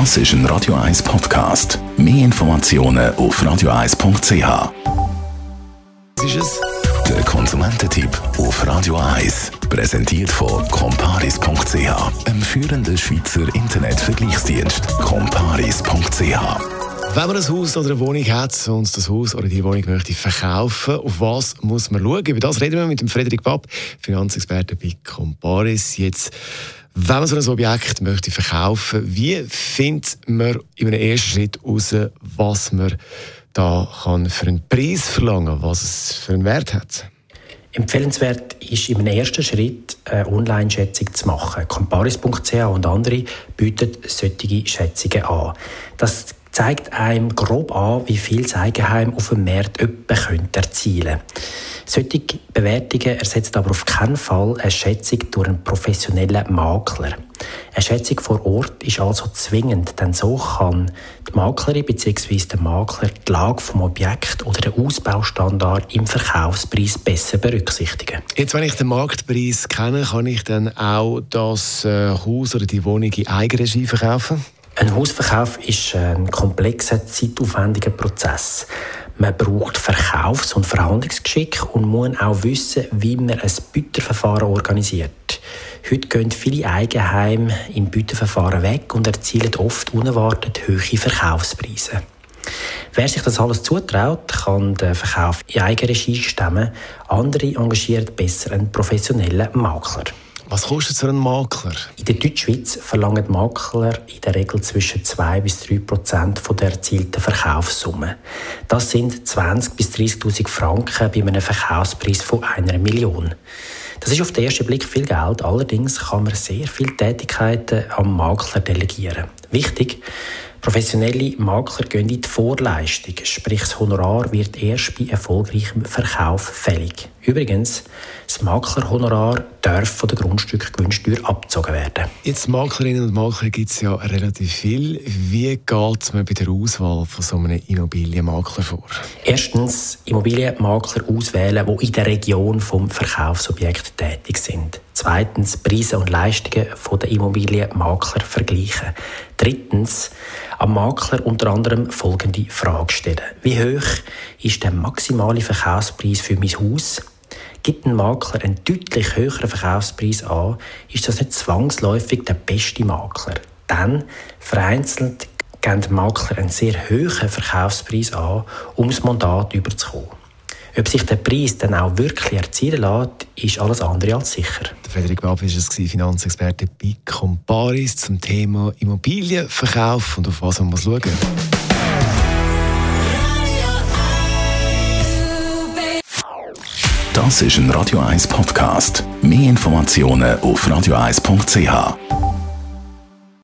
Das ist ein Radio 1 Podcast. Mehr Informationen auf radio1.ch. Was ist es? Der Konsumententipp auf Radio 1. Präsentiert von comparis.ch, einem führenden Schweizer Internetvergleichsdienst. comparis.ch wenn man ein Haus oder eine Wohnung hat und das Haus oder die Wohnung möchte verkaufen, auf was muss man schauen? Über das reden wir mit dem Frederik Papp, Finanzexperte bei Comparis. Jetzt, wenn man so ein Objekt möchte verkaufen, wie findet man in einem ersten Schritt heraus, was man da kann für einen Preis verlangen, was es für einen Wert hat? Empfehlenswert ist im ersten Schritt eine Online-Schätzung zu machen. Comparis.ch und andere bieten solche Schätzungen an. Das zeigt einem grob an, wie viel das Eigenheim auf dem Markt etwa erzielen könnte. Solche Bewertungen ersetzen aber auf keinen Fall eine Schätzung durch einen professionellen Makler. Eine Schätzung vor Ort ist also zwingend, denn so kann die Maklerin bzw. der Makler die Lage des Objekts oder den Ausbaustandard im Verkaufspreis besser berücksichtigen. Jetzt, wenn ich den Marktpreis kenne, kann ich dann auch das äh, Haus oder die Wohnung in Eigenregie verkaufen? Ein Hausverkauf ist ein komplexer, zeitaufwendiger Prozess. Man braucht Verkaufs- und Verhandlungsgeschick und muss auch wissen, wie man ein Bütterverfahren organisiert. Heute gehen viele Eigenheime im Bütterverfahren weg und erzielen oft unerwartet hohe Verkaufspreise. Wer sich das alles zutraut, kann den Verkauf in Eigenregie stemmen. Andere engagieren besser einen professionellen Makler. Was kostet so ein Makler? In der Deutschschweiz verlangen Makler in der Regel zwischen 2 bis 3 Prozent der erzielten Verkaufssumme. Das sind 20 bis 30.000 Franken bei einem Verkaufspreis von einer Million. Das ist auf den ersten Blick viel Geld, allerdings kann man sehr viele Tätigkeiten am Makler delegieren. Wichtig, Professionelle Makler gehen in die Vorleistung, sprich das Honorar wird erst bei erfolgreichem Verkauf fällig. Übrigens, das Maklerhonorar darf von der Grundstückgewinnsteuer abgezogen werden. Jetzt Maklerinnen und Makler gibt es ja relativ viel. Wie geht man bei der Auswahl von so einem Immobilienmakler vor? Erstens Immobilienmakler auswählen, die in der Region vom Verkaufsobjekt tätig sind. Zweitens Preise und Leistungen der Immobilienmakler vergleichen. Drittens am Makler unter anderem folgende Frage stellen. Wie hoch ist der maximale Verkaufspreis für mein Haus? Gibt ein Makler einen deutlich höheren Verkaufspreis an, ist das nicht zwangsläufig der beste Makler. Dann vereinzelt geben Makler einen sehr hohen Verkaufspreis an, um das Mandat überzukommen. Ob sich der Preis dann auch wirklich erzielen lässt, ist alles andere als sicher. Frederik Bab war es, Finanzexperte bei Comparis zum Thema Immobilienverkauf und auf was man muss schauen muss. Das ist ein Radio 1 Podcast. Mehr Informationen auf radio1.ch.